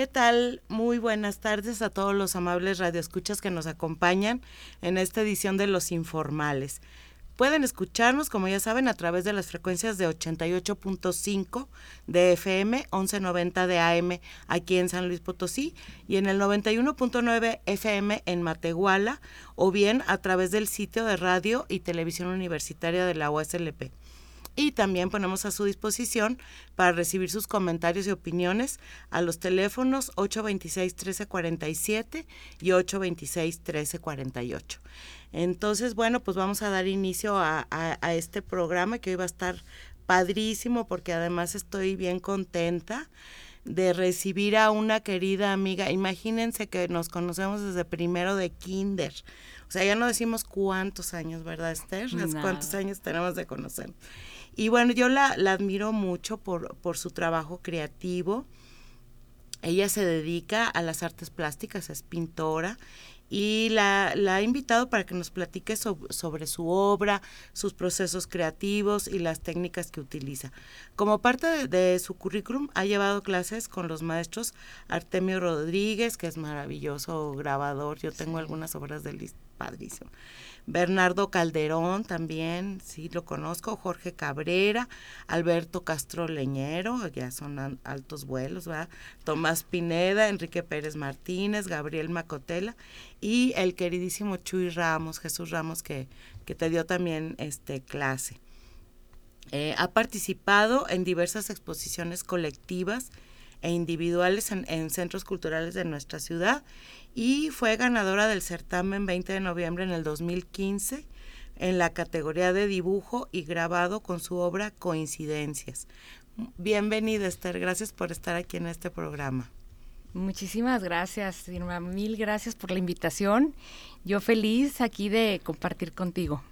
¿Qué tal? Muy buenas tardes a todos los amables radioescuchas que nos acompañan en esta edición de Los Informales. Pueden escucharnos, como ya saben, a través de las frecuencias de 88.5 de FM, 1190 de AM aquí en San Luis Potosí y en el 91.9 FM en Matehuala o bien a través del sitio de radio y televisión universitaria de la USLP y también ponemos a su disposición para recibir sus comentarios y opiniones a los teléfonos 826-1347 y 826-1348. Entonces, bueno, pues vamos a dar inicio a, a, este programa que hoy va a estar padrísimo porque además estoy bien contenta de recibir a una querida amiga. Imagínense que nos conocemos desde primero de kinder. O sea, ya no decimos cuántos años, ¿verdad, Esther? ¿Cuántos años tenemos de conocer? Y bueno, yo la, admiro mucho por, por su trabajo creativo. Ella se dedica a las artes plásticas, es pintora y la, la ha invitado para que nos platique sobre su obra, sus procesos creativos y las técnicas que utiliza. Como parte de, su currículum, ha llevado clases con los maestros Artemio Rodríguez, que es maravilloso grabador, yo tengo algunas obras de padrísimo. Bernardo Calderón también, sí lo conozco, Jorge Cabrera, Alberto Castro Leñero, ya son altos vuelos, ¿verdad? Tomás Pineda, Enrique Pérez Martínez, Gabriel Macotela y el queridísimo Chuy Ramos, Jesús Ramos, que, que te dio también este clase. Eh, ha participado en diversas exposiciones colectivas e individuales en, centros culturales de nuestra ciudad y fue ganadora del certamen 20 de noviembre en el 2015 en la categoría de dibujo y grabado con su obra Coincidencias. Bienvenida Esther, gracias por estar aquí en este programa. Muchísimas gracias, Irma. Mil gracias por la invitación. Yo feliz aquí de compartir contigo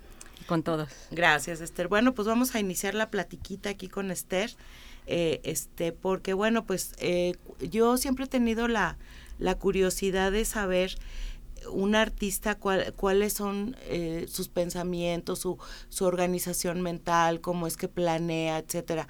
y con todos. Gracias, Esther. Bueno, pues vamos a iniciar la platiquita aquí con Esther. Eh, este, porque bueno, pues eh, yo siempre he tenido la, la curiosidad de saber un artista cuáles son eh, sus pensamientos, su, su organización mental, cómo es que planea, etcétera.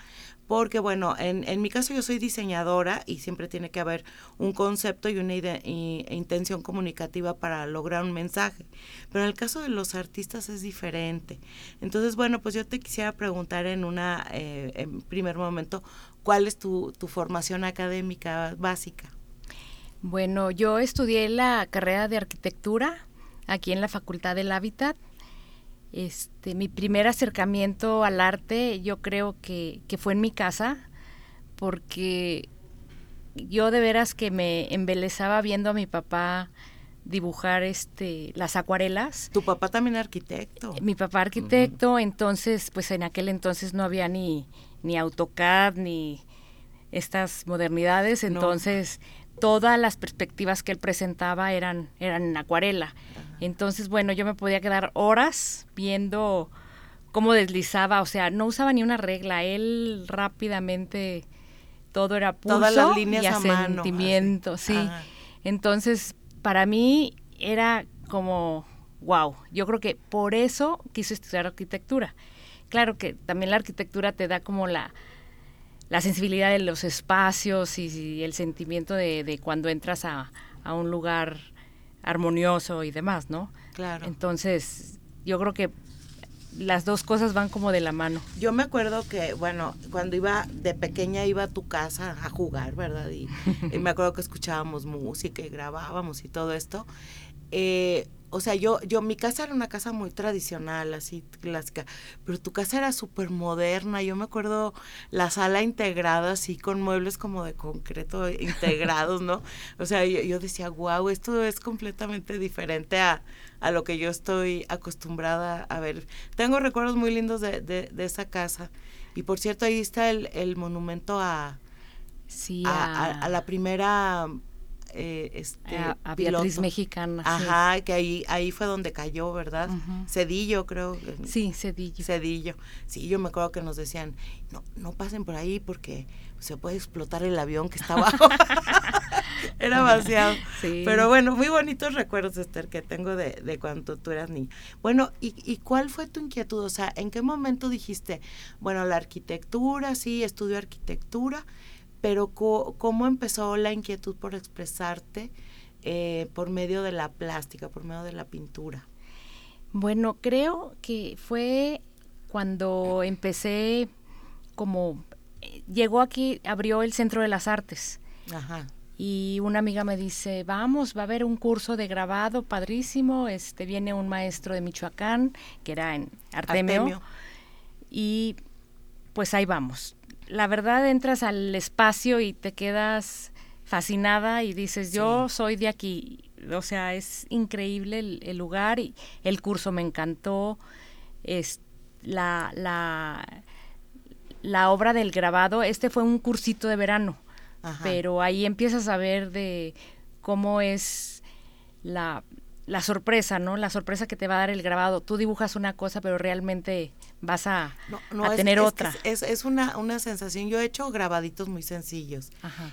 Porque bueno, en, en mi caso yo soy diseñadora y siempre tiene que haber un concepto y una intención comunicativa para lograr un mensaje. Pero en el caso de los artistas es diferente. Entonces, bueno, pues yo te quisiera preguntar en una, eh, en primer momento, ¿cuál es tu, tu formación académica básica? Bueno, yo estudié la carrera de arquitectura aquí en la Facultad del Hábitat. Este, mi primer acercamiento al arte yo creo que, que fue en mi casa, porque yo de veras que me embelezaba viendo a mi papá dibujar este las acuarelas. Tu papá también arquitecto. Mi papá arquitecto, entonces pues en aquel entonces no había ni ni AutoCAD ni estas modernidades, entonces todas las perspectivas que él presentaba eran, eran en acuarela. Entonces, bueno, yo me podía quedar horas viendo cómo deslizaba, o sea, no usaba ni una regla, él rápidamente todo era pulso Todas las líneas y a sentimiento, sí. Entonces, para mí era como, wow, yo creo que por eso quise estudiar arquitectura. Claro que también la arquitectura te da como la, la sensibilidad de los espacios y, el sentimiento de, cuando entras a, un lugar armonioso y demás, ¿no? Claro. Entonces, yo creo que las dos cosas van como de la mano. Yo me acuerdo que, bueno, cuando iba de pequeña iba a tu casa a jugar, ¿verdad? Y, y me acuerdo que escuchábamos música y grabábamos y todo esto. Eh, o sea, yo, yo, mi casa era una casa muy tradicional, así clásica, pero tu casa era súper moderna. Yo me acuerdo la sala integrada, así con muebles como de concreto integrados, ¿no? O sea, yo, decía, wow, esto es completamente diferente a, a, lo que yo estoy acostumbrada a ver. Tengo recuerdos muy lindos de, de, esa casa. Y por cierto, ahí está el, el monumento a, sí, a, a la primera eh, este, a, Beatriz Mexicana. Ajá, que ahí, ahí fue donde cayó, ¿verdad? Cedillo, creo. Sí, Cedillo. Cedillo. Sí, yo me acuerdo que nos decían, no, no pasen por ahí porque se puede explotar el avión que está abajo. Era vaciado. Pero bueno, muy bonitos recuerdos, Esther, que tengo de, de cuando tú eras niña. Bueno, ¿y, ¿y cuál fue tu inquietud? O sea, ¿en qué momento dijiste, bueno, la arquitectura, sí, estudio arquitectura, pero ¿cómo empezó la inquietud por expresarte eh, por medio de la plástica, por medio de la pintura? Bueno, creo que fue cuando empecé como eh, llegó aquí, abrió el Centro de las Artes. Ajá. Y una amiga me dice, vamos, va a haber un curso de grabado padrísimo, este viene un maestro de Michoacán, que era en Artemio. y pues ahí vamos la verdad entras al espacio y te quedas fascinada y dices, yo soy de aquí. O sea, es increíble el, lugar y el curso me encantó. Es la, la, la obra del grabado, este fue un cursito de verano, pero ahí empiezas a ver de cómo es la, la sorpresa, ¿no? La sorpresa que te va a dar el grabado. Tú dibujas una cosa, pero realmente vas a, tener otra. Es, es, una, una sensación. Yo he hecho grabaditos muy sencillos.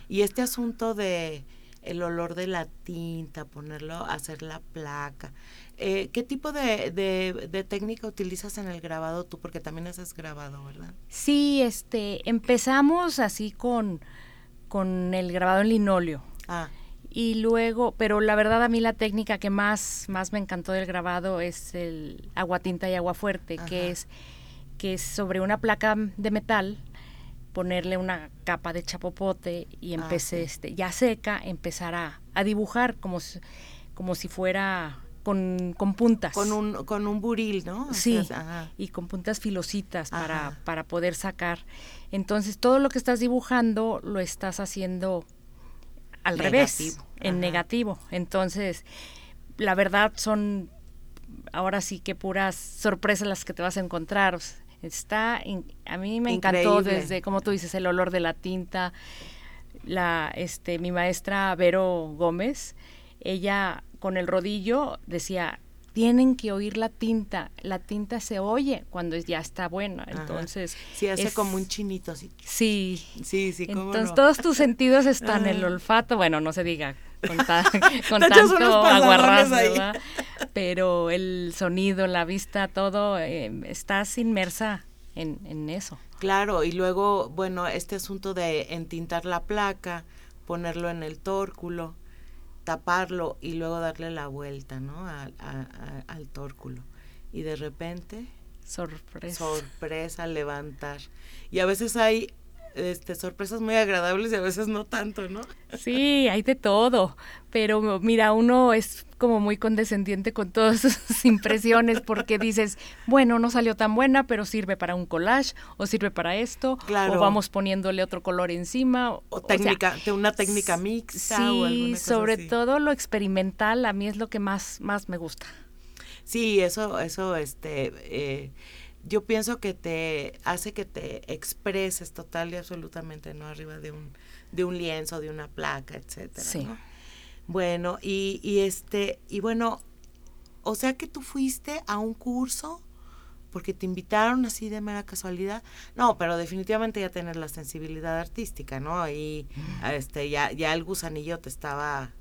Y este asunto de el olor de la tinta, ponerlo, hacer la placa. Eh, ¿Qué tipo de, de, técnica utilizas en el grabado tú? Porque también haces grabado, ¿verdad? Sí, este, empezamos así con, con el grabado en linóleo. Ah y luego, pero la verdad a mí la técnica que más, más me encantó del grabado es el agua tinta y agua fuerte, que es, que es sobre una placa de metal ponerle una capa de chapopote y ah, empecé, este, ya seca, empezar a, dibujar como si, como si fuera con, con, puntas. Con un, con un buril, ¿no? Sí, y con puntas filositas para, para poder sacar. Entonces, todo lo que estás dibujando lo estás haciendo al revés, en negativo. Entonces, la verdad son ahora sí que puras sorpresas las que te vas a encontrar. Está, a mí me encantó desde, como tú dices, el olor de la tinta. La, este, mi maestra Vero Gómez, ella con el rodillo decía, tienen que oír la tinta. La tinta se oye cuando ya está buena. Entonces. Sí, hace como un chinito así. Sí. Sí, sí, Entonces todos tus sentidos están, el olfato, bueno, no se diga con, tanto aguarrás, ¿verdad? Pero el sonido, la vista, todo, eh, estás inmersa en, en eso. Claro, y luego, bueno, este asunto de entintar la placa, ponerlo en el tórculo taparlo y luego darle la vuelta, ¿no? al tórculo. Y de repente... Sorpresa. Sorpresa, levantar. Y a veces hay este, sorpresas muy agradables y a veces no tanto, ¿no? Sí, hay de todo, pero mira, uno es como muy condescendiente con todas sus impresiones porque dices, bueno, no salió tan buena, pero sirve para un collage o sirve para esto, o vamos poniéndole otro color encima. O, técnica, de una técnica mixta. Sí, sobre todo lo experimental a mí es lo que más, más me gusta. Sí, eso, eso, este... Eh, yo pienso que te hace que te expreses total y absolutamente, ¿no? Arriba de un, de un lienzo, de una placa, etcétera. Sí. Bueno, y, y este, y bueno, o sea que tú fuiste a un curso porque te invitaron así de mera casualidad. No, pero definitivamente ya tener la sensibilidad artística, ¿no? Y este ya ya el gusanillo te estaba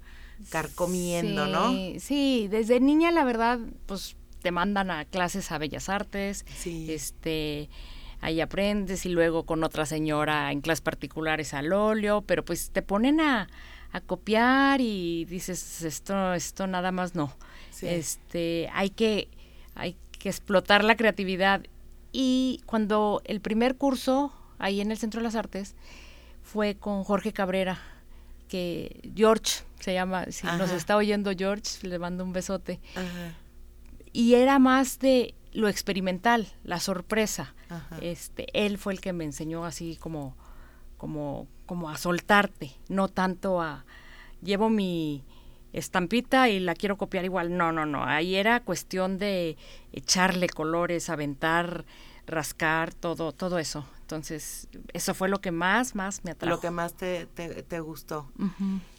carcomiendo, ¿no? Sí, desde niña la verdad, pues te mandan a clases a Bellas Artes, este ahí aprendes y luego con otra señora en clases particulares al óleo, pero pues te ponen a, copiar y dices esto esto nada más no. Este, hay que hay que explotar la creatividad. Y cuando el primer curso ahí en el Centro de las Artes fue con Jorge Cabrera, que George se llama, si nos está oyendo George, le mando un besote. Ajá y era más de lo experimental, la sorpresa. Este, él fue el que me enseñó así como, como, como a soltarte, no tanto a llevo mi estampita y la quiero copiar igual. No, no, no. Ahí era cuestión de echarle colores, aventar, rascar, todo, todo eso. Entonces, eso fue lo que más, más me atrajo. Lo que más te, te, gustó.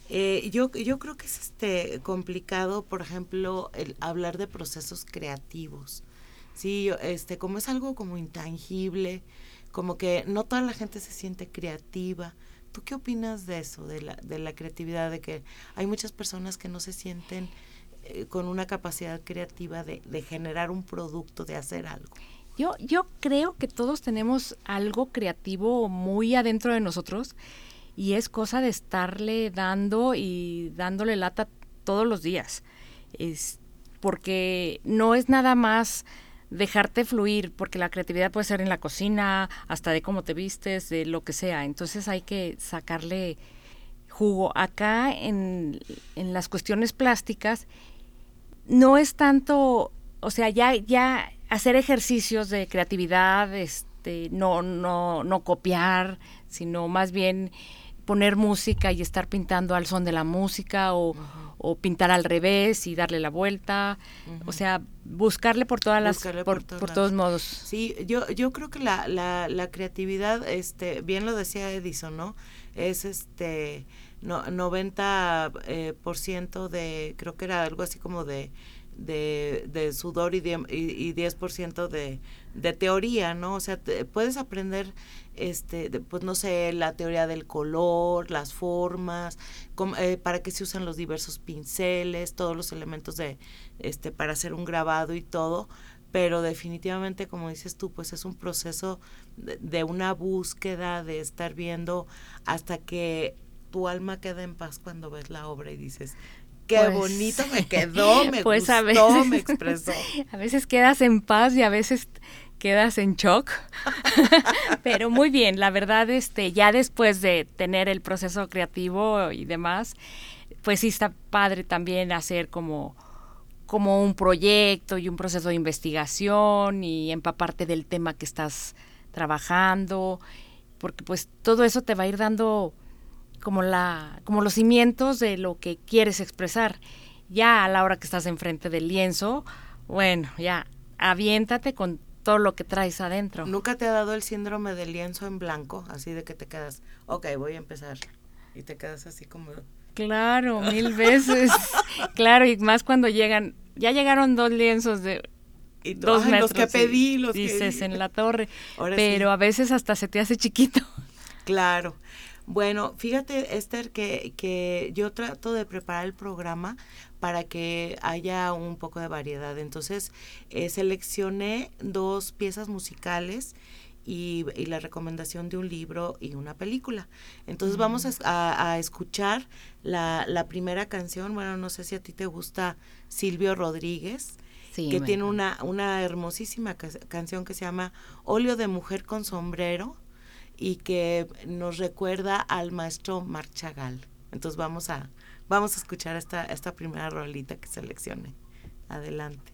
Eh, yo, yo creo que es este complicado, por ejemplo, el hablar de procesos creativos. Sí, este, como es algo como intangible, como que no toda la gente se siente creativa. ¿Tú qué opinas de eso, de la, de la creatividad, de que hay muchas personas que no se sienten eh, con una capacidad creativa de, de generar un producto, de hacer algo? Yo, yo creo que todos tenemos algo creativo muy adentro de nosotros y es cosa de estarle dando y dándole lata todos los días. Es porque no es nada más dejarte fluir, porque la creatividad puede ser en la cocina, hasta de cómo te vistes, de lo que sea. Entonces hay que sacarle jugo. Acá en, en las cuestiones plásticas no es tanto, o sea, ya, ya hacer ejercicios de creatividad, este, no, no, no copiar, sino más bien poner música y estar pintando al son de la música o, o pintar al revés y darle la vuelta, o sea, buscarle por todas las por, por, todos modos. Sí, yo yo creo que la, la, la creatividad este bien lo decía Edison, ¿no? Es este no, 90 eh, por ciento de creo que era algo así como de de, de sudor y, y, y 10% de, de teoría, ¿no? O sea, puedes aprender, este, pues no sé, la teoría del color, las formas, eh, para qué se usan los diversos pinceles, todos los elementos de, este, para hacer un grabado y todo, pero definitivamente, como dices tú, pues es un proceso de, de una búsqueda, de estar viendo hasta que tu alma queda en paz cuando ves la obra y dices, qué pues, bonito me quedó, me pues gustó, me expresó. A veces quedas en paz y a veces quedas en shock. Pero muy bien, la verdad, este, ya después de tener el proceso creativo y demás, pues sí está padre también hacer como como un proyecto y un proceso de investigación y empaparte del tema que estás trabajando, porque pues todo eso te va a ir dando como, la, como los cimientos de lo que quieres expresar. Ya a la hora que estás enfrente del lienzo, bueno, ya aviéntate con todo lo que traes adentro. ¿Nunca te ha dado el síndrome del lienzo en blanco? Así de que te quedas, ok, voy a empezar. Y te quedas así como... Claro, mil veces. claro, y más cuando llegan, ya llegaron dos lienzos de y dos metros. Los que pedí, los dices en la torre. pero a veces hasta se te hace chiquito. Claro. Bueno, fíjate, Esther, que, que yo trato de preparar el programa para que haya un poco de variedad. Entonces, eh, seleccioné dos piezas musicales y, y, la recomendación de un libro y una película. Entonces, vamos a, a, escuchar la, la primera canción. Bueno, no sé si a ti te gusta Silvio Rodríguez. que tiene una, una hermosísima canción que se llama Óleo de Mujer con Sombrero y que nos recuerda al maestro Marchagal. Entonces vamos a, vamos a escuchar esta, esta primera rolita que seleccione. Adelante.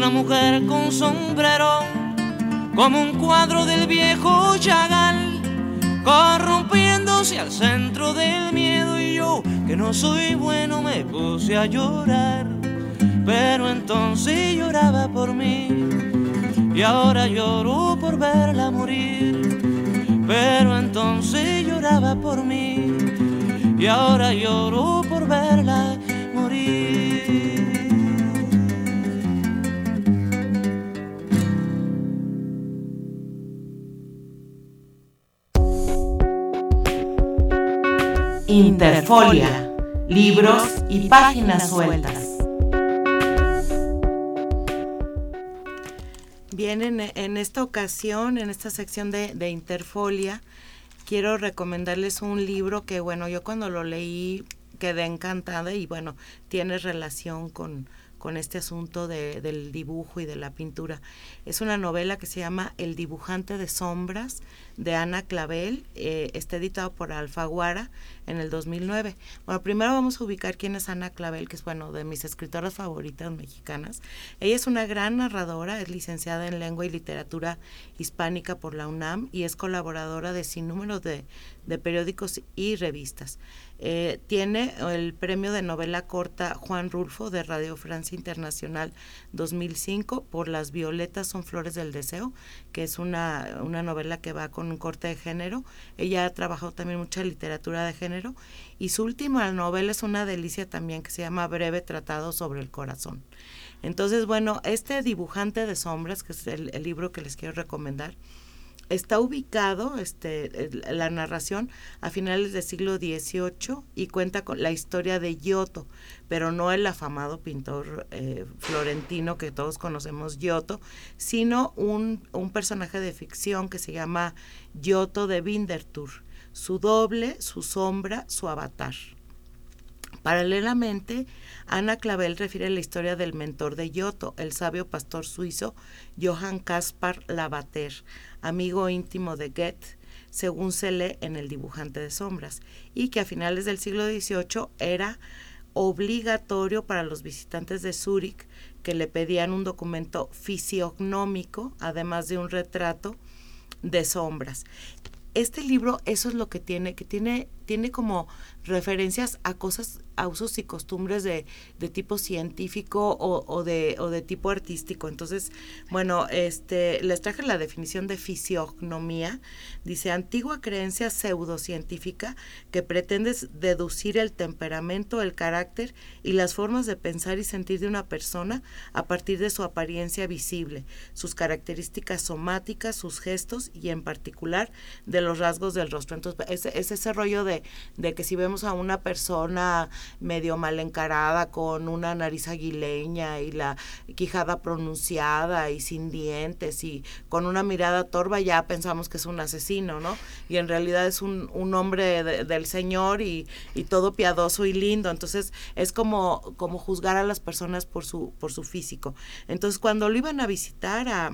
Una mujer con sombrero, como un cuadro del viejo Chagall, corrompiéndose al centro del miedo y yo, que no soy bueno, me puse a llorar pero entonces lloraba por mí y ahora lloro por verla morir. Pero entonces lloraba por mí y ahora lloro por verla Interfolia, libros y páginas sueltas. Bien, en, esta ocasión, en esta sección de, Interfolia, quiero recomendarles un libro que, bueno, yo cuando lo leí quedé encantada y, bueno, tiene relación con, con este asunto de, del dibujo y de la pintura. Es una novela que se llama El dibujante de sombras de Ana Clavel, eh, está editado por Alfaguara en el 2009. Bueno, primero vamos a ubicar quién es Ana Clavel, que es bueno de mis escritoras favoritas mexicanas. Ella es una gran narradora, es licenciada en lengua y literatura hispánica por la UNAM y es colaboradora de sin número de, de periódicos y revistas. Eh, tiene el premio de novela corta Juan Rulfo de Radio Francia Internacional 2005 por Las Violetas son Flores del Deseo, que es una, una novela que va con un corte de género. Ella ha trabajado también mucha literatura de género y su última novela es una delicia también que se llama Breve Tratado sobre el Corazón. Entonces, bueno, este dibujante de sombras, que es el libro que les quiero recomendar, está ubicado este, la narración a finales del siglo XVIII y cuenta con la historia de Giotto, pero no el afamado pintor eh, florentino que todos conocemos Giotto, sino un, un, personaje de ficción que se llama Giotto de Winterthur, su doble, su sombra, su avatar. Paralelamente, Ana Clavel refiere la historia del mentor de Giotto, el sabio pastor suizo Johann Caspar Lavater, amigo íntimo de Goethe, según se lee en El dibujante de sombras, y que a finales del siglo XVIII era obligatorio para los visitantes de Zúrich que le pedían un documento fisiognómico, además de un retrato de sombras. Este libro, eso es lo que tiene, que tiene, tiene como referencias a cosas a usos y costumbres de, de tipo científico o, o, de, o de tipo artístico. Entonces, bueno, este, les traje la definición de fisiognomía. Dice, antigua creencia pseudocientífica que pretende deducir el temperamento, el carácter y las formas de pensar y sentir de una persona a partir de su apariencia visible, sus características somáticas, sus gestos y en particular de los rasgos del rostro. Entonces, es, es ese rollo de, de que si vemos a una persona medio mal encarada, con una nariz aguileña y la quijada pronunciada y sin dientes y con una mirada torva, ya pensamos que es un asesino, ¿no? Y en realidad es un, un hombre del Señor y, y, todo piadoso y lindo. Entonces es como, como juzgar a las personas por su, por su físico. Entonces cuando lo iban a visitar a,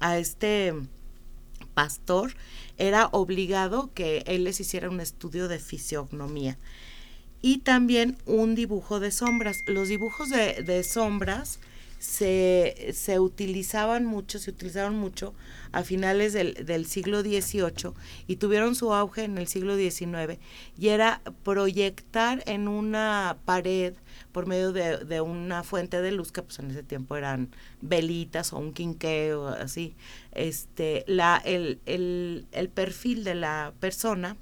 a este pastor, era obligado que él les hiciera un estudio de fisiognomía y también un dibujo de sombras. Los dibujos de, de sombras se, se, utilizaban mucho, se utilizaron mucho a finales del, del, siglo XVIII y tuvieron su auge en el siglo XIX y era proyectar en una pared por medio de, de, una fuente de luz que pues en ese tiempo eran velitas o un quinqueo así. Este la el, el, el perfil de la persona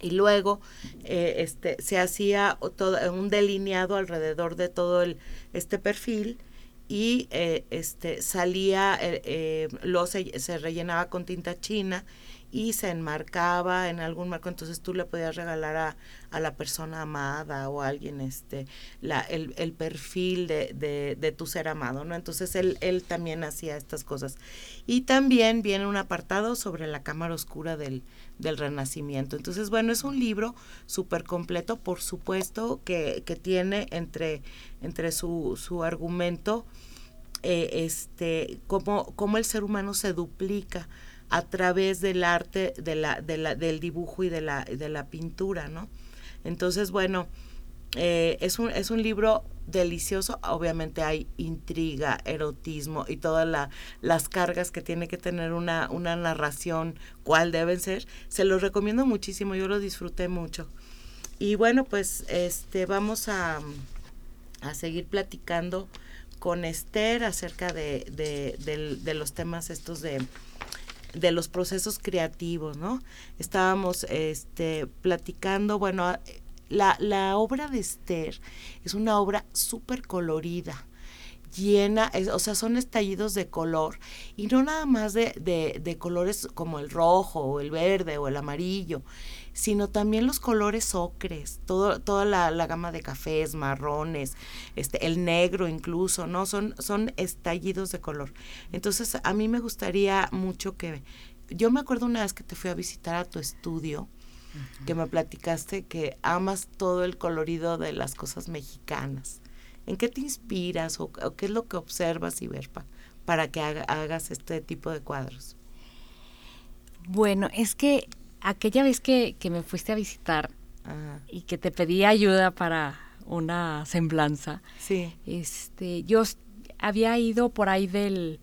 y luego eh, este se hacía todo un delineado alrededor de todo el, este perfil y eh, este salía eh, eh lo se, se, rellenaba con tinta china y se enmarcaba en algún marco, entonces tú le podías regalar a, a la persona amada o a alguien este la, el, el perfil de, de, de, tu ser amado, ¿no? Entonces él, él también hacía estas cosas. Y también viene un apartado sobre la cámara oscura del, del Renacimiento. Entonces, bueno, es un libro súper completo, por supuesto, que, que tiene entre, entre su, su argumento eh, este, cómo, cómo, el ser humano se duplica a través del arte, de la, de la, del dibujo y de la, de la pintura, ¿no? Entonces, bueno, eh, es, un, es un libro delicioso. Obviamente hay intriga, erotismo y todas las cargas que tiene que tener una, una narración, cuál deben ser. Se los recomiendo muchísimo, yo lo disfruté mucho. Y bueno, pues este vamos a, a seguir platicando con Esther acerca de, de, de, los temas estos de, de los procesos creativos, ¿no? Estábamos este, platicando, bueno, la, la obra de Esther es una obra súper colorida llena, o sea, son estallidos de color y no nada más de, de, de, colores como el rojo o el verde o el amarillo, sino también los colores ocres, todo, toda la, la, gama de cafés, marrones, este, el negro incluso, ¿no? Son, son estallidos de color. Entonces, a mí me gustaría mucho que, yo me acuerdo una vez que te fui a visitar a tu estudio, que me platicaste que amas todo el colorido de las cosas mexicanas. ¿En qué te inspiras o, qué es lo que observas y ver para que hagas este tipo de cuadros? Bueno, es que aquella vez que, me fuiste a visitar y que te pedí ayuda para una semblanza, sí. este, yo había ido por ahí del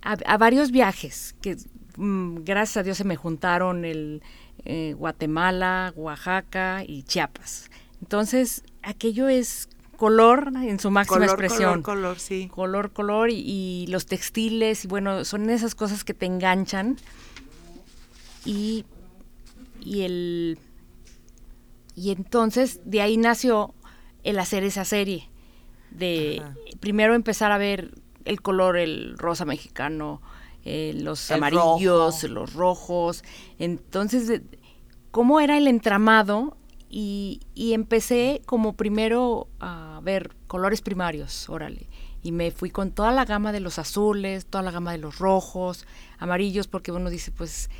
a, varios viajes que mm, gracias a Dios se me juntaron el eh, Guatemala, Oaxaca y Chiapas. Entonces, aquello es color en su máxima expresión. Color, color, sí. Color, color y, los textiles, y bueno, son esas cosas que te enganchan. Y, y el y entonces de ahí nació el hacer esa serie de primero empezar a ver el color, el rosa mexicano, eh, los amarillos, los rojos. Entonces, ¿cómo era el entramado? Y, empecé como primero a ver colores primarios, órale. Y me fui con toda la gama de los azules, toda la gama de los rojos, amarillos, porque uno dice, pues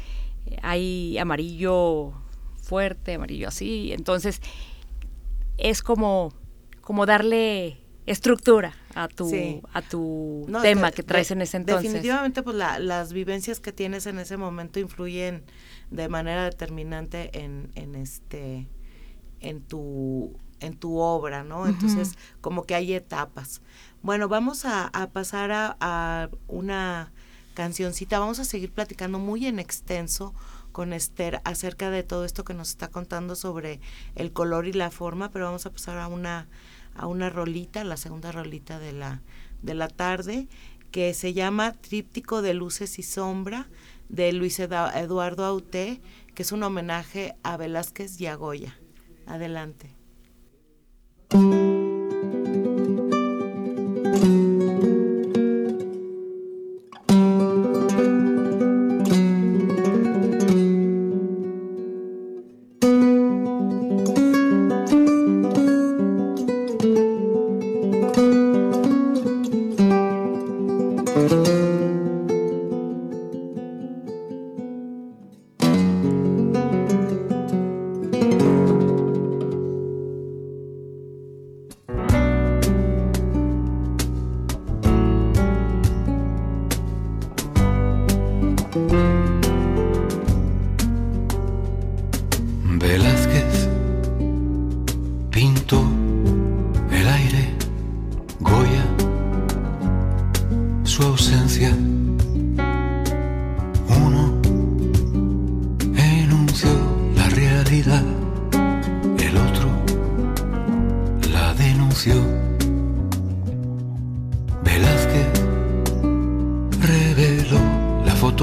hay amarillo fuerte, amarillo así. Entonces, es como, como darle estructura a tu, a tu tema que traes en ese entonces. Definitivamente, pues las vivencias que tienes en ese momento influyen de manera determinante en, en este, en tu, en tu obra, ¿no? Entonces, como que hay etapas. Bueno, vamos a, pasar a, a, una cancioncita. Vamos a seguir platicando muy en extenso con Esther acerca de todo esto que nos está contando sobre el color y la forma, pero vamos a pasar a una a una rolita, la segunda rolita de la, de la tarde, que se llama Tríptico de Luces y Sombra, de Luis Eduardo Auté, que es un homenaje a Velázquez y a Goya. Adelante.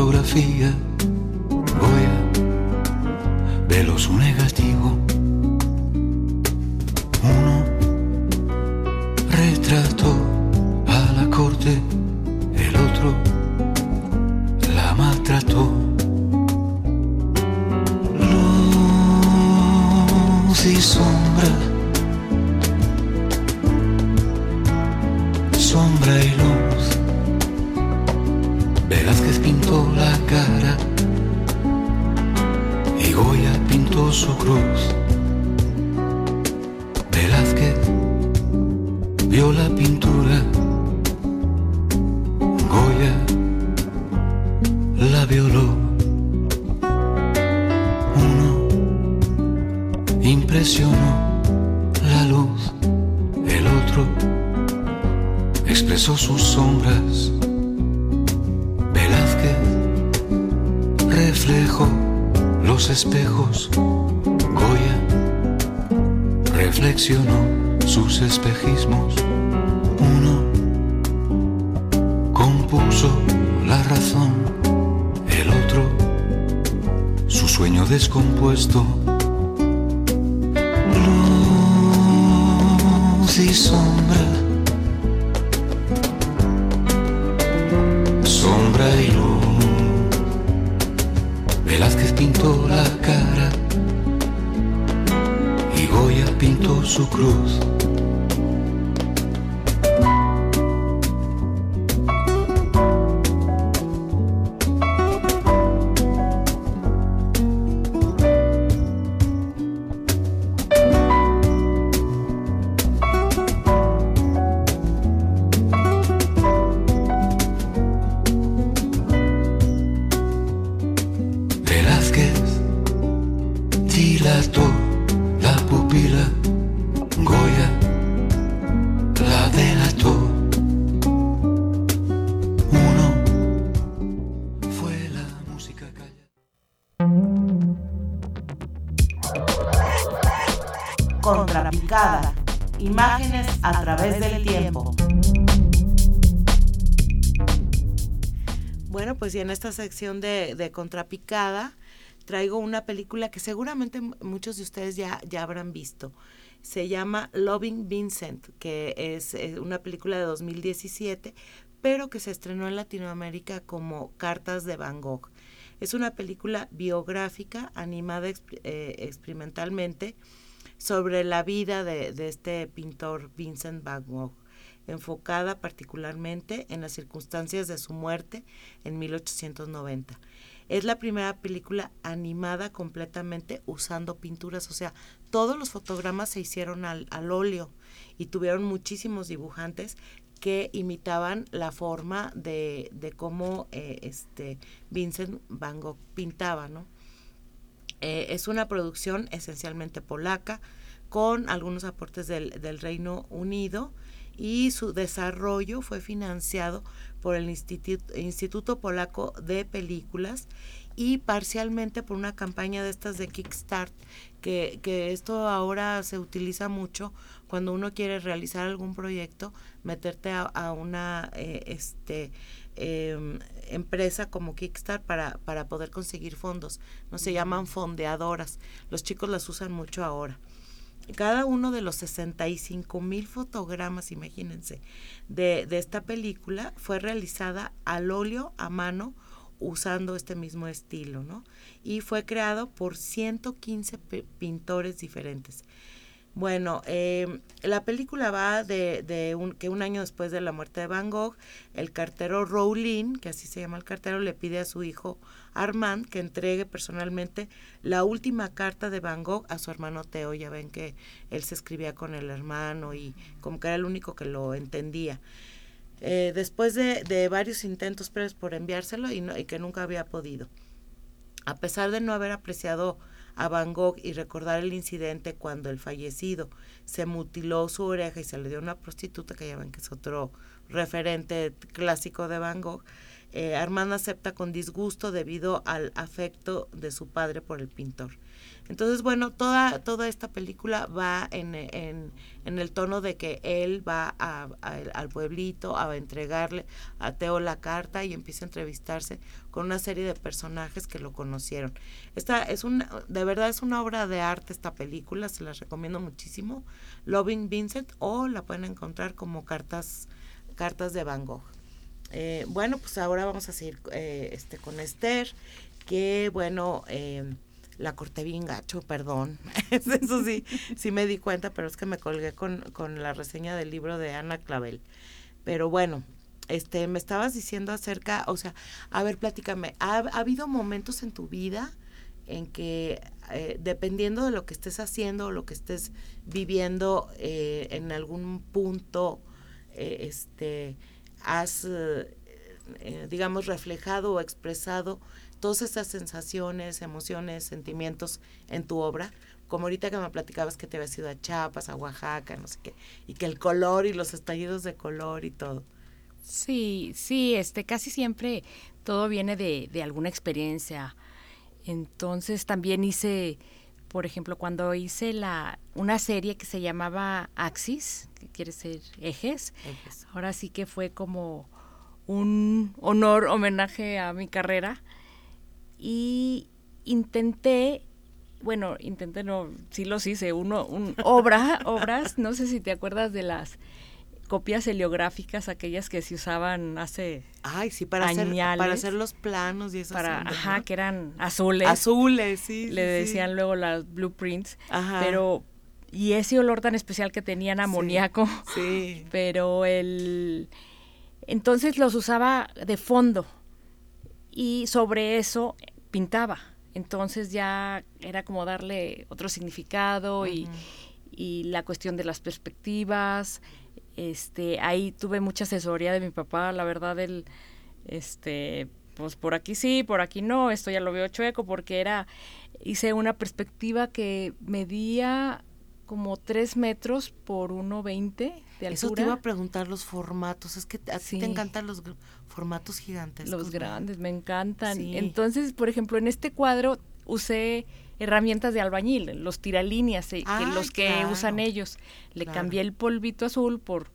Vio la pintura su cruz. Y en esta sección de, Contrapicada traigo una película que seguramente muchos de ustedes ya, ya habrán visto. Se llama Loving Vincent, que es, una película de 2017, pero que se estrenó en Latinoamérica como Cartas de Van Gogh. Es una película biográfica animada eh, experimentalmente sobre la vida de, de este pintor Vincent Van Gogh enfocada particularmente en las circunstancias de su muerte en 1890. Es la primera película animada completamente usando pinturas, o sea, todos los fotogramas se hicieron al, óleo y tuvieron muchísimos dibujantes que imitaban la forma de, cómo eh, este Vincent Van Gogh pintaba, ¿no? Eh, es una producción esencialmente polaca, con algunos aportes del, del Reino Unido y su desarrollo fue financiado por el Instituto, Instituto Polaco de Películas y parcialmente por una campaña de estas de Kickstart, que, que esto ahora se utiliza mucho cuando uno quiere realizar algún proyecto, meterte a, una eh, este, em, empresa como Kickstart para, para poder conseguir fondos. No se llaman fondeadoras. Los chicos las usan mucho ahora cada uno de los 65 mil fotogramas, imagínense, de, de, esta película fue realizada al óleo a mano usando este mismo estilo, ¿no? Y fue creado por 115 pintores diferentes. Bueno, eh, la película va de, de un, que un año después de la muerte de Van Gogh, el cartero Rowling, que así se llama el cartero, le pide a su hijo Armand que entregue personalmente la última carta de Van Gogh a su hermano Teo. Ya ven que él se escribía con el hermano y como que era el único que lo entendía. Eh, después de, de, varios intentos previos por enviárselo y, y que nunca había podido. A pesar de no haber apreciado a Van Gogh y recordar el incidente cuando el fallecido se mutiló su oreja y se le dio a una prostituta, que ya ven que es otro referente clásico de Van Gogh, eh, Armand acepta con disgusto debido al afecto de su padre por el pintor. Entonces, bueno, toda, toda esta película va en, en, en el tono de que él va a, al pueblito a entregarle a Teo la carta y empieza a entrevistarse con una serie de personajes que lo conocieron. Esta es una, de verdad es una obra de arte esta película, se las recomiendo muchísimo. Loving Vincent o la pueden encontrar como cartas, cartas de Van Gogh. Eh, bueno, pues ahora vamos a seguir eh, este, con Esther, que bueno, eh, la corté bien gacho, perdón. Eso sí, sí me di cuenta, pero es que me colgué con, con la reseña del libro de Ana Clavel. Pero bueno, este, me estabas diciendo acerca, o sea, a ver, platícame, ¿ha, habido momentos en tu vida en que, eh, dependiendo de lo que estés haciendo o lo que estés viviendo en algún punto, este, has, digamos, reflejado o expresado todas estas sensaciones, emociones, sentimientos en tu obra, como ahorita que me platicabas que te habías ido a Chiapas, a Oaxaca, no sé qué, y que el color y los estallidos de color y todo. Sí, sí, este, casi siempre todo viene de, de alguna experiencia. Entonces también hice, por ejemplo, cuando hice la una serie que se llamaba Axis, que quiere decir ejes, Ejes. ahora sí que fue como un honor, homenaje a mi carrera. Y intenté, bueno, intenté no, sí los hice, uno, un, obra, obras, no sé si te acuerdas de las copias heliográficas, aquellas que se usaban hace Ay, sí, para hacer, Pañales. para hacer los planos y esas para, ondas, ajá, ¿no? que eran azules, Azules, sí. le sí, sí. decían luego las blueprints, Ajá. pero y ese olor tan especial que tenían Sí. amoníaco, Sí. pero el entonces los usaba de fondo y sobre eso pintaba. Entonces ya era como darle otro significado y, y la cuestión de las perspectivas. Este, ahí tuve mucha asesoría de mi papá, la verdad él este pues por aquí sí, por aquí no, esto ya lo veo chueco porque era hice una perspectiva que medía como 3 metros por 1,20 de altura. Eso te iba a preguntar los formatos. Es que a ti Sí. te encantan los formatos gigantes. Los grandes, me encantan. Sí. Entonces, por ejemplo, en este cuadro usé herramientas de albañil, los tiralíneas, eh, que los que usan ellos. Le claro. cambié el polvito azul por,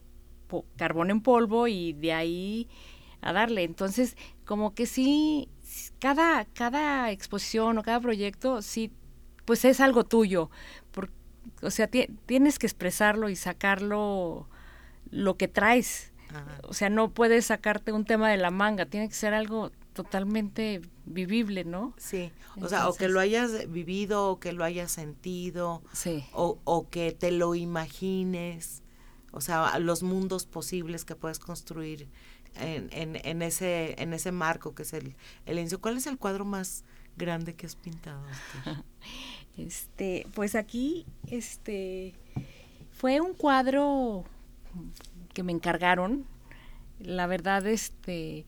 po- carbón en polvo y de ahí a darle. Entonces, como que sí, cada, cada exposición o cada proyecto, sí, pues es algo tuyo. Por- o sea, ti- tienes que expresarlo y sacarlo lo que traes. Ajá. O sea, no puedes sacarte un tema de la manga, tiene que ser algo totalmente vivible, ¿no? Sí, o sea, o que lo hayas vivido, o que lo hayas sentido, Sí. o, o que te lo imagines, o sea, los mundos posibles que puedes construir en, en, en ese, en ese marco que es el, el. ¿Cuál es el cuadro más grande que has pintado? Esther? Este, pues aquí, este, fue un cuadro que me encargaron. La verdad, este,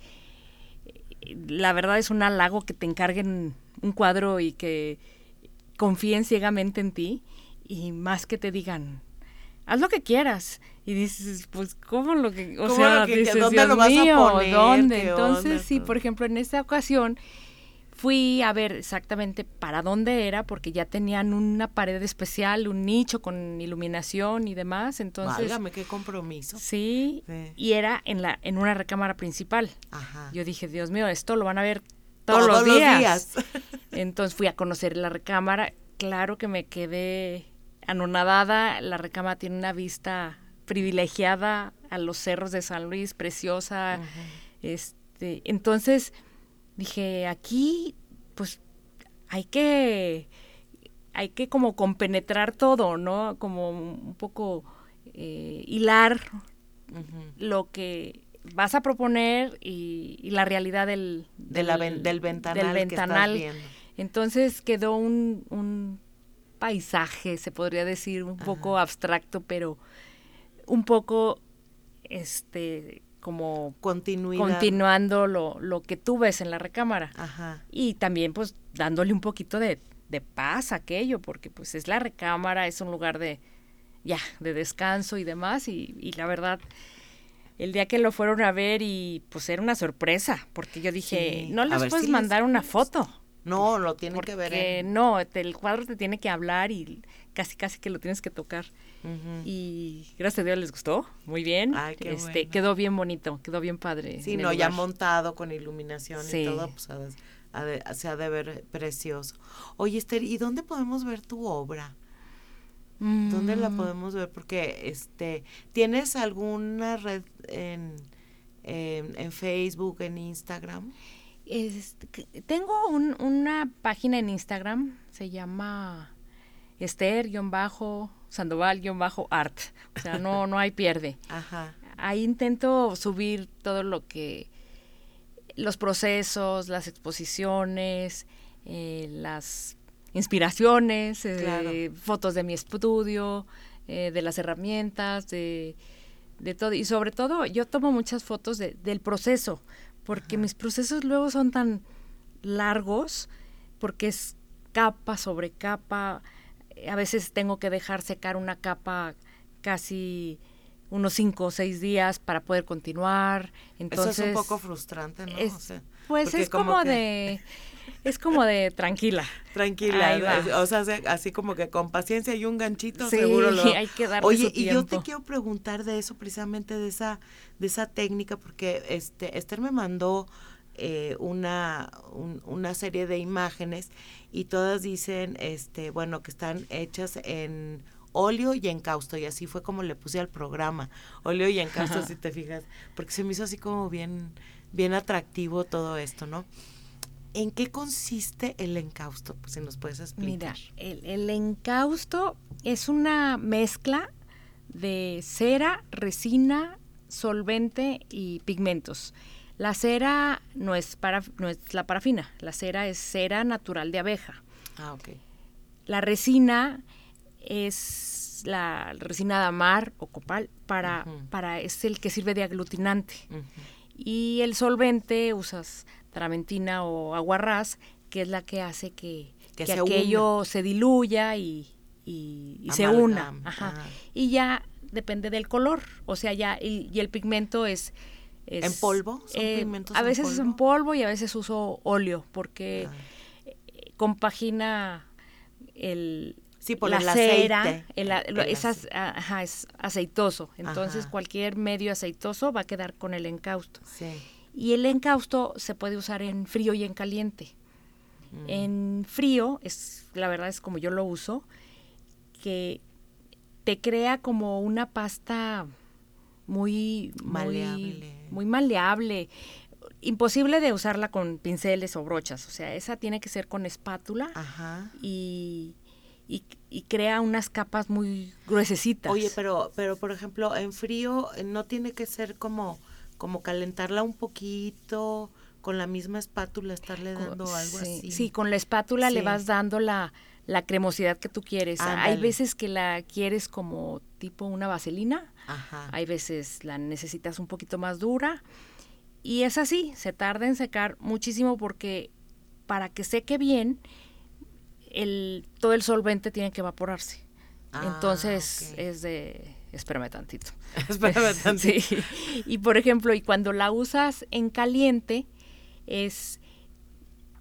la verdad es un halago que te encarguen un cuadro y que confíen ciegamente en ti y más que te digan, haz lo que quieras. Y dices, pues, ¿cómo lo que, o ¿Cómo sea, lo que- dices, dónde Dios lo vas a poner? ¿dónde? ¿Qué Entonces, onda? sí, por ejemplo, en esta ocasión fui a ver exactamente para dónde era, porque ya tenían una pared especial, un nicho con iluminación y demás, entonces... Válgame, qué compromiso. Sí, Sí. y era en la en una recámara principal. Ajá. Yo dije, Dios mío, esto lo van a ver todos, Todos los los días. días. Entonces fui a conocer la recámara. Claro que me quedé anonadada. La recámara tiene una vista privilegiada a los cerros de San Luis, preciosa. Este, entonces dije, aquí, pues, hay que, hay que como compenetrar todo, ¿no? Como un poco eh, hilar lo que vas a proponer y, y la realidad del, De la ven- del ventanal que estás. Entonces quedó un, un paisaje, se podría decir, un poco abstracto, pero un poco este como Continuidad. continuando lo, lo que tú ves en la recámara. Ajá. Y también pues dándole un poquito de, de paz a aquello, porque pues es la recámara, es un lugar de ya, de descanso y demás, y, y la verdad, el día que lo fueron a ver y pues era una sorpresa, porque yo dije, Sí. no les puedes si les mandar una foto. No, lo tienen Porque que ver. en- no, te- el cuadro te tiene que hablar y casi casi que lo tienes que tocar. Y gracias a Dios les gustó, muy bien. Ay, qué este, bueno. Quedó bien bonito, quedó bien padre. Sí, no, ya montado con iluminación Sí. y todo, pues se ha de ver precioso. Oye, Esther, ¿y dónde podemos ver tu obra? ¿Dónde la Mm, podemos ver? Porque, este, ¿tienes alguna red en, en, en Facebook, en Instagram? Que- tengo un- una página en Instagram, se llama Esther-Sandoval-Art. O sea, no, no hay pierde. Ajá. Ahí intento subir todo lo que, los procesos, las exposiciones, eh, las inspiraciones, eh, Claro. fotos de mi estudio, eh, de las herramientas, de, de todo. Y sobre todo, yo tomo muchas fotos de- del proceso, porque mis procesos luego son tan largos porque es capa sobre capa. A veces tengo que dejar secar una capa casi unos cinco o seis días para poder continuar. Entonces, Eso es un poco frustrante, ¿no? es- O sea, pues es como, que- de, es como de tranquila. Tranquila, Ahí va. o sea, se- así como que con paciencia y un ganchito Sí, seguro lo... hay que darle Oye, su y yo te quiero preguntar de eso, precisamente de esa, de esa técnica, porque este Esther me mandó eh, una, un- una serie de imágenes y todas dicen, este, bueno, que están hechas en óleo y encausto, y así fue como le puse al programa, óleo y encausto, si te fijas, porque se me hizo así como bien, bien atractivo todo esto, ¿no? ¿En qué consiste el encausto? Pues si nos puedes explicar. Mira, el, el encausto es una mezcla de cera, resina, solvente y pigmentos. La cera no es, para, no es la parafina, la cera es cera natural de abeja. Ah, ok. La resina es la resina de amar o copal para, para es el que sirve de aglutinante. Y el solvente usas traventina o aguarrás, que es la que hace que, Que que se aquello se diluya y, y- y se una. Ajá. ah. Y ya depende del color, o sea, ya, y, y el pigmento es... es, ¿En polvo? ¿Son eh, pigmentos a en veces es en polvo? polvo y a veces uso óleo, porque Ah. compagina el, Sí, por la el cera, aceite. el ajá, es aceitoso. Entonces, Ajá. cualquier medio aceitoso va a quedar con el encausto. Sí. Y el encausto se puede usar en frío y en caliente. Mm. En frío, es la verdad es como yo lo uso, que te crea como una pasta muy Maleable. muy maleable. Imposible de usarla con pinceles o brochas, o sea, esa tiene que ser con espátula Ajá. y, y, y crea unas capas muy gruesecitas. Oye, pero, pero por ejemplo, en frío eh, no tiene que ser como, como calentarla un poquito, con la misma espátula estarle dando algo sí, así. Sí, con la espátula le vas dando la, la cremosidad que tú quieres. Hay veces que la quieres como tipo una vaselina, Ajá. hay veces la necesitas un poquito más dura. Y es así, se tarda en secar muchísimo porque para que seque bien, el, todo el solvente tiene que evaporarse. Ah, Entonces es de... Espérame tantito. Espérame tantito. Sí. Y por ejemplo, y cuando la usas en caliente, es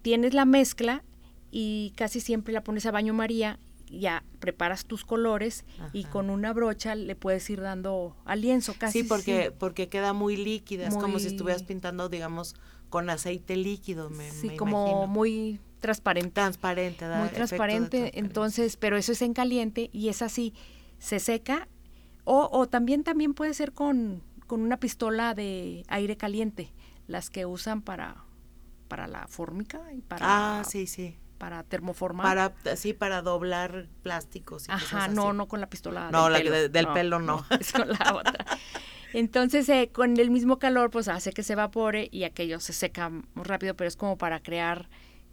tienes la mezcla y casi siempre la pones a baño María, ya preparas tus colores y con una brocha le puedes ir dando al lienzo casi. Sí, porque, porque queda muy líquida, es como si Muy- estuvieras pintando, digamos, con aceite líquido, me, sí, me como imagino. muy transparente. transparente, da muy transparente, transparencia. entonces, pero eso es en caliente y es así, se seca o, o también también puede ser con, con una pistola de aire caliente, las que usan para para la fórmica y para Ah, sí, sí. para termoformar. Para, sí, para doblar plásticos y Ajá, cosas no, no con la pistola No, del la pelo. de- del pelo no. es con la otra. Entonces, eh, con el mismo calor, pues hace que se evapore y aquello se seca muy rápido, pero es como para crear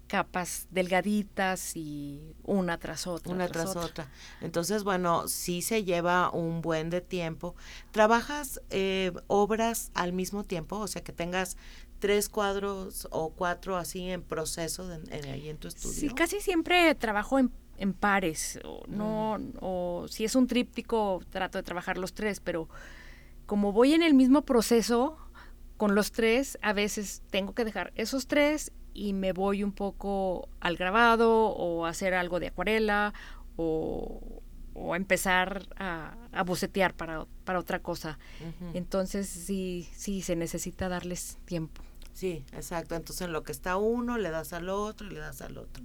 capas delgaditas y una tras otra. Una tras otra. Entonces, bueno, sí se lleva un buen de tiempo. ¿Trabajas eh, obras al mismo tiempo? O sea, que tengas tres cuadros o cuatro así en proceso de- en- ahí en tu estudio. Sí, casi siempre trabajo en, en pares. O, no, Mm. o si es un tríptico, trato de trabajar los tres, pero como voy en el mismo proceso con los tres, a veces tengo que dejar esos tres y me voy un poco al grabado o a hacer algo de acuarela o, o a empezar a, a bocetear para, para otra cosa. Entonces sí, sí se necesita darles tiempo. Sí, exacto. Entonces, en lo que está uno, le das al otro y le das al otro.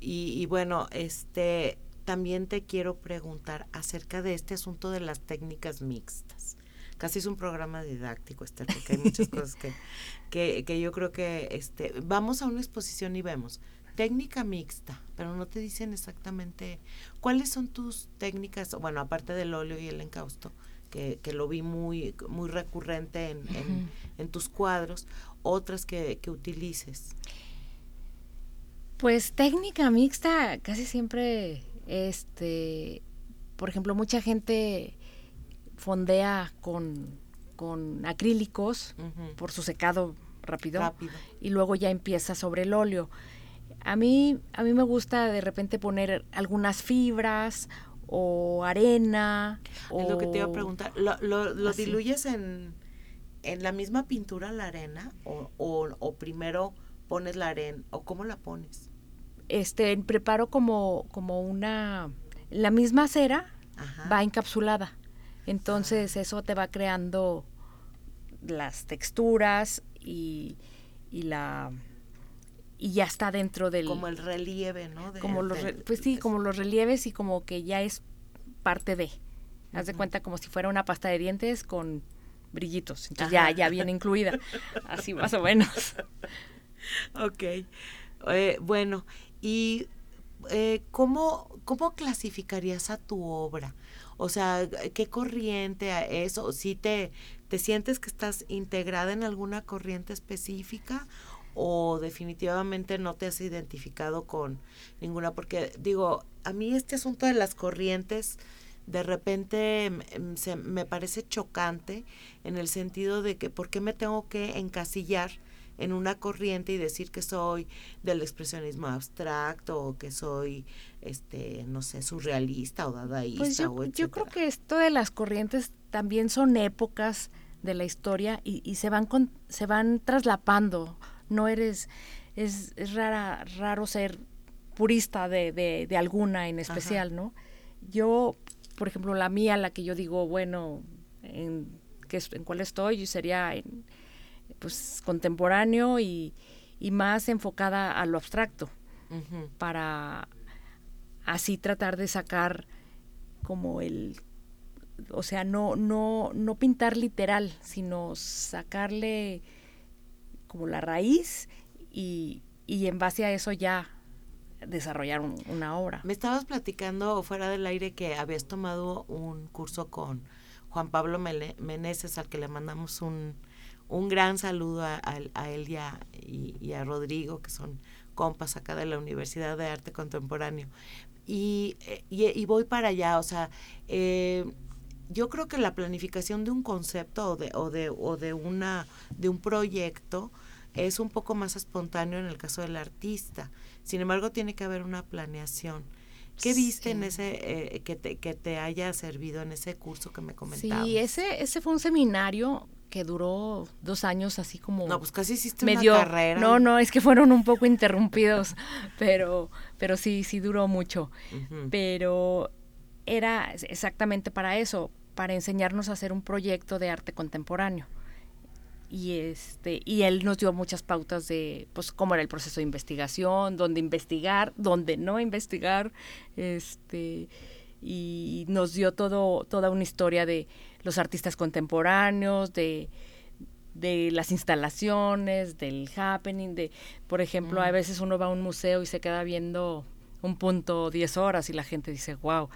Y, y bueno, este también te quiero preguntar acerca de este asunto de las técnicas mixtas. Casi es un programa didáctico, Esther, porque hay muchas cosas que, que, que yo creo que este vamos a una exposición y vemos técnica mixta, pero no te dicen exactamente cuáles son tus técnicas, bueno, aparte del óleo y el encausto, que, que lo vi muy, muy recurrente en, en, en tus cuadros, otras que, que utilices. Pues técnica mixta casi siempre, este, por ejemplo, mucha gente fondea con, con acrílicos por su secado rápido, Rápido. y luego ya empieza sobre el óleo. A mí, a mí me gusta de repente poner algunas fibras o arena. Es lo que te iba a preguntar. ¿Lo, lo, diluyes en, en la misma pintura la arena o, o, o primero pones la arena o cómo la pones? Este, preparo como, como una, la misma cera Ajá. va encapsulada. Entonces eso te va creando las texturas y, y la y ya está dentro del como el relieve, ¿no? De- como los pues sí, como los relieves y como que ya es parte de. Haz de cuenta como si fuera una pasta de dientes con brillitos. Entonces Ajá. ya, ya viene incluida. Así más o menos. Ok. Eh, bueno, ¿y eh, ¿cómo, cómo clasificarías a tu obra? O sea, ¿qué corriente es? ¿O si te, te sientes que estás integrada en alguna corriente específica? ¿O definitivamente no te has identificado con ninguna? Porque digo, a mí este asunto de las corrientes de repente mm, mm, se, me parece chocante en el sentido de que ¿por qué me tengo que encasillar en una corriente y decir que soy del expresionismo abstracto o que soy este no sé surrealista o dadaísta Pues yo, o yo creo que esto de las corrientes también son épocas de la historia y, y se van con, se van traslapando. No eres, es, es rara, raro ser purista de, de, de alguna en especial, ¿no? Yo, por ejemplo, la mía, la que yo digo, bueno, en, que, en cuál estoy, sería en, pues contemporáneo y, y más enfocada a lo abstracto para así tratar de sacar como el o sea no no no pintar literal sino sacarle como la raíz y, y en base a eso ya desarrollar un- una obra. Me estabas platicando fuera del aire que habías tomado un curso con Juan Pablo Mele- Meneses, al que le mandamos un, un gran saludo a, a- a él y a, y- y a Rodrigo, que son compas acá de la Universidad de Arte Contemporáneo. Y, eh, y, y voy para allá, o sea, eh, yo creo que la planificación de un concepto o de, o de, o de, una, de un proyecto es un poco más espontáneo en el caso del artista. Sin embargo, tiene que haber una planeación. ¿Qué viste en ese eh, que, te, que te haya servido en ese curso que me comentabas? sí ese ese fue un seminario que duró dos años así como No, pues casi hiciste medio una carrera. no no es que fueron un poco interrumpidos pero pero sí sí duró mucho pero era exactamente para eso, para enseñarnos a hacer un proyecto de arte contemporáneo. Y este y él nos dio muchas pautas de pues cómo era el proceso de investigación, dónde investigar, dónde no investigar, este y nos dio todo toda una historia de los artistas contemporáneos, de de las instalaciones, del happening, de, por ejemplo, a Mm. veces uno va a un museo y se queda viendo un punto 10 horas y la gente dice, wow.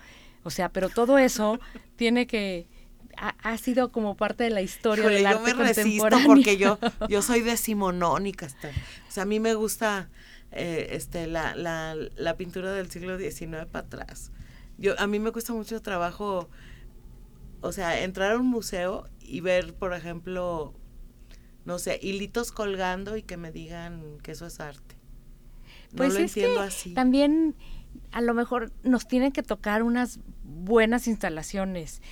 O sea, pero todo eso tiene que, ha, ha sido como parte de la historia Híjole, del yo arte me resisto contemporáneo. porque yo, yo soy decimonónica. hasta- o sea, a mí me gusta eh, este, la, la, la pintura del siglo XIX para atrás. Yo, a mí me cuesta mucho trabajo, o sea, entrar a un museo y ver, por ejemplo, no sé, hilitos colgando y que me digan que eso es arte. No Pues lo es que entiendo así. También a lo mejor nos tienen que tocar unas buenas instalaciones.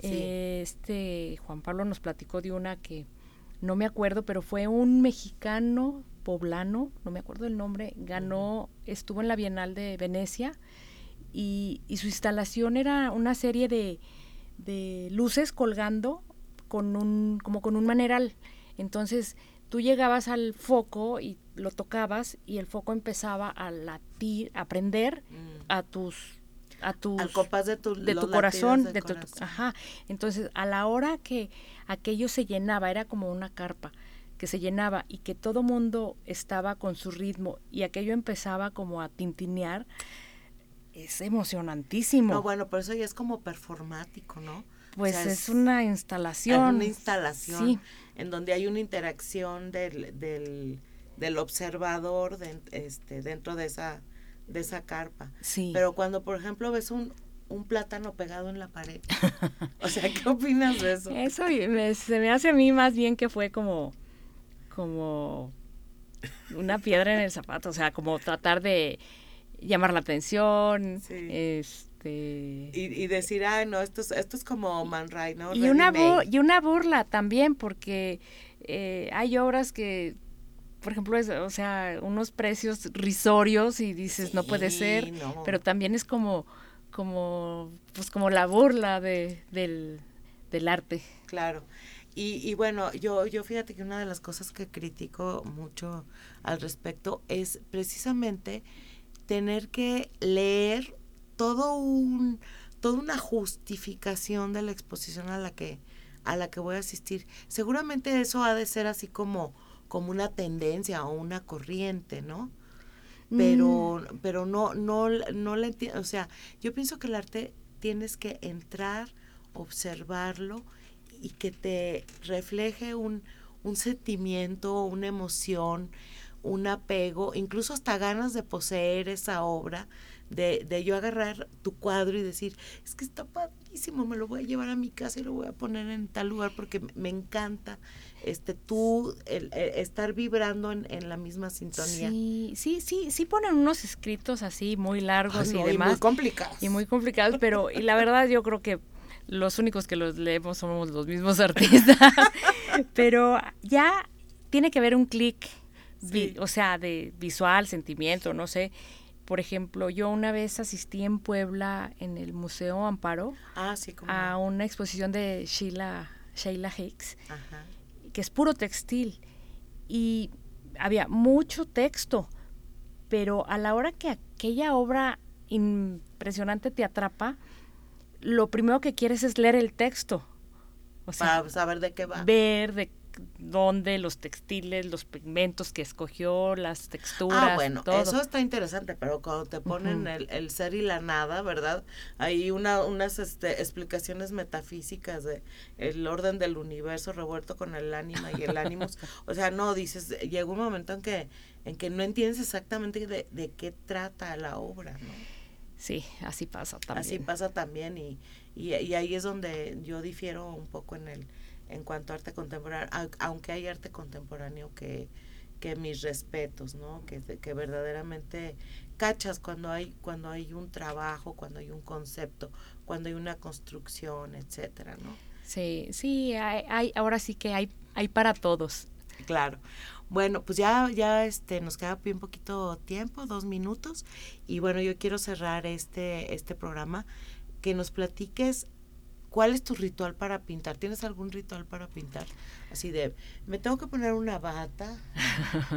Sí. Eh, Este Juan Pablo nos platicó de una que no me acuerdo, pero fue un mexicano poblano, no me acuerdo el nombre, ganó, estuvo en la Bienal de Venecia y, y su instalación era una serie de, de luces colgando con un, como con un maneral. Entonces tú llegabas al foco y lo tocabas y el foco empezaba a latir, a prender Mm. a tus a tus Al compás de tu, de tu corazón, de tu, ajá. Entonces, a la hora que aquello se llenaba, era como una carpa que se llenaba y que todo mundo estaba con su ritmo y aquello empezaba como a tintinear, es emocionantísimo. No, bueno, por eso ya es como performático, ¿no? O pues sea, es, una Es instalación. una instalación Sí. en donde hay una interacción del, del, del observador de- este, dentro de esa, de esa carpa. Sí. Pero cuando, por ejemplo, ves un, un plátano pegado en la pared, o sea, ¿qué opinas de eso? Eso y me- se me hace a mí más bien que fue como como una piedra en el zapato, o sea, como tratar de llamar la atención, este y, decir, ay, no, esto es, esto es como Man Ray, ¿no? Y una, y una burla también, porque eh, hay obras que por ejemplo, es, o sea, unos precios risorios y dices, no puede ser, pero también es como, como, pues como la burla de, del, del arte. Claro. Y, y, bueno, yo, yo fíjate que una de las cosas que critico mucho al respecto es precisamente tener que leer todo un, toda una justificación de la exposición a la que, a la que voy a asistir. Seguramente eso ha de ser así como, como una tendencia o una corriente, ¿no? Pero, mm. pero no, no, no le entiendo, o sea, yo pienso que el arte tienes que entrar, observarlo y que te refleje un, un sentimiento, una emoción, un apego, incluso hasta ganas de poseer esa obra, de, de, yo agarrar tu cuadro y decir, es que está padrísimo, me lo voy a llevar a mi casa y lo voy a poner en tal lugar porque me encanta este tú el, estar vibrando en, en, la misma sintonía. Sí, sí, sí, sí ponen unos escritos así muy largos y demás. Y muy complicados. Y muy complicados, pero y la verdad yo creo que los únicos que los leemos somos los mismos artistas. pero ya tiene que haber un clic, o sea, de visual, sentimiento, no sé. Por ejemplo, yo una vez asistí en Puebla, en el Museo Amparo, ah, a una exposición de Sheila, Sheila Hicks, que es puro textil. Y había mucho texto, pero a la hora que aquella obra impresionante te atrapa, lo primero que quieres es leer el texto. O sea, Para saber de qué va. Ver de dónde, los textiles, los pigmentos que escogió, las texturas. Ah, bueno, eso está interesante, pero cuando te ponen el, ser y la nada, ¿verdad? Hay una, unas este, explicaciones metafísicas de el orden del universo revuelto con el ánima y el ánimo. o sea, no, dices, llega un momento en que, en que no entiendes exactamente de, de qué trata la obra, ¿no? Sí, así pasa también. Así pasa también y, y, ahí es donde yo difiero un poco en el en cuanto a arte contemporáneo, aunque hay arte contemporáneo que, que mis respetos, ¿no? Que, que verdaderamente cachas cuando hay cuando hay un trabajo, cuando hay un concepto, cuando hay una construcción, etcétera, ¿no? Sí, sí, hay, hay ahora sí que hay hay para todos. Claro. Bueno, pues ya, ya este, nos queda bien poquito tiempo, dos minutos. Y bueno, yo quiero cerrar este, este programa, que nos platiques cuál es tu ritual para pintar. ¿Tienes algún ritual para pintar? Así de, me tengo que poner una bata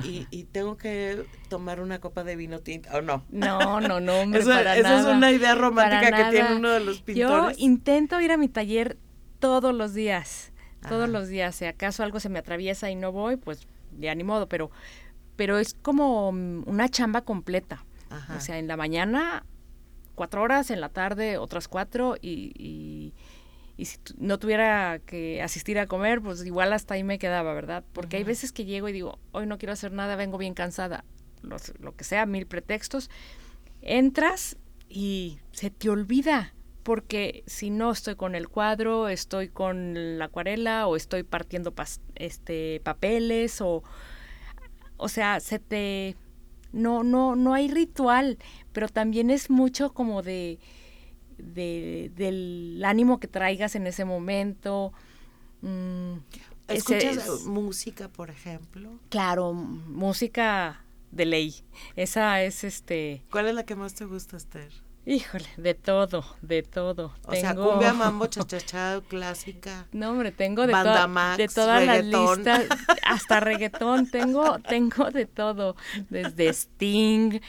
y, y tengo que tomar una copa de vino tinto, ¿o no? No, no, no, hombre, eso, para eso es una idea romántica que tiene uno de los pintores. Yo intento ir a mi taller todos los días, todos los días. Si acaso algo se me atraviesa y no voy, pues ya ni modo, pero, pero es como una chamba completa. O sea, en la mañana cuatro horas, en la tarde otras cuatro y, y, si no tuviera que asistir a comer, pues igual hasta ahí me quedaba, ¿verdad? Porque hay veces que llego y digo, hoy no quiero hacer nada, vengo bien cansada, lo, lo que sea, mil pretextos. Entras y se te olvida porque si no estoy con el cuadro, estoy con la acuarela o estoy partiendo este papeles o o sea, se te no no no hay ritual, pero también es mucho como de, de del ánimo que traigas en ese momento. Mm, ¿Escuchas música, por ejemplo? Claro, música de ley. Esa es este. ¿Cuál es la que más te gusta, Esther? Híjole, de todo, de todo. O sea, cumbia, mambo, chachachá, clásica. No, hombre, tengo de, de todas las listas, hasta reggaetón, tengo, tengo de todo, desde Sting,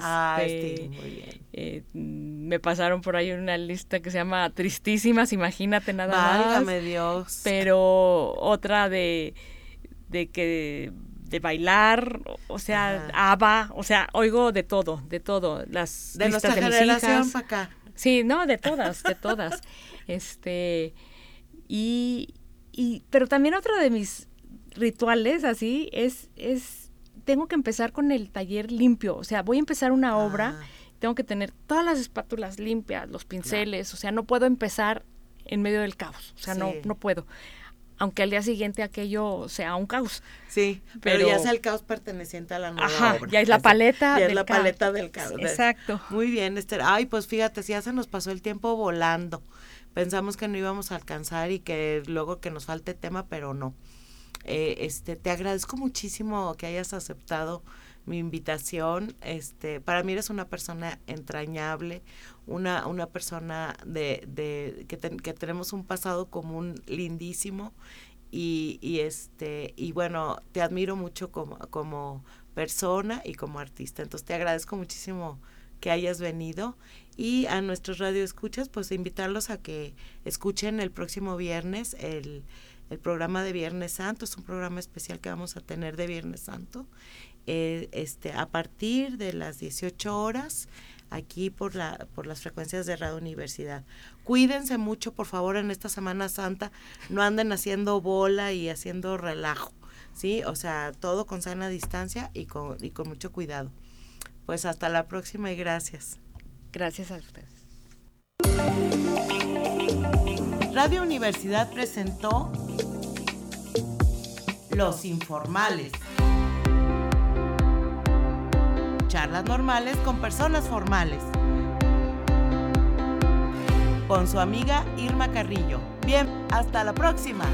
ah, este, Sting, muy bien. Eh, me pasaron por ahí una lista que se llama Tristísimas, imagínate nada Válgame Dios. Pero otra de, de que de bailar, o sea, ABBA, o sea, oigo de todo, de todo, las de nuestra de generación para acá. Sí, no, de todas, de todas. este y, y pero también otro de mis rituales así es es tengo que empezar con el taller limpio, o sea, voy a empezar una obra, ah. tengo que tener todas las espátulas limpias, los pinceles, o sea, no puedo empezar en medio del caos, o sea, no no puedo aunque al día siguiente aquello sea un caos. Sí, pero, ya es el caos perteneciente a la nueva Ajá, ya es la paleta Ya es la paleta del caos. Exacto. Muy bien, Esther. Ay, pues fíjate, ya se nos pasó el tiempo volando. Pensamos que no íbamos a alcanzar y que luego que nos falte tema, pero no. Eh, este, te agradezco muchísimo que hayas aceptado mi invitación. Este, para mí eres una persona entrañable, una, una persona de, de que, que tenemos un pasado común lindísimo y, y, este y bueno te admiro mucho como, como persona y como artista entonces te agradezco muchísimo que hayas venido y a nuestros radioescuchas pues invitarlos a que escuchen el próximo viernes el, el programa de Viernes Santo es un programa especial que vamos a tener de Viernes Santo eh, este a partir de las 18 horas aquí por, la, por las frecuencias de Radio Universidad. Cuídense mucho, por favor, en esta Semana Santa. No anden haciendo bola y haciendo relajo, ¿sí? O sea, todo con sana distancia y con, y con mucho cuidado. Pues hasta la próxima y gracias. Gracias a ustedes. Radio Universidad presentó Los Informales charlas normales con personas formales. Con su amiga Irma Carrillo. Bien, hasta la próxima.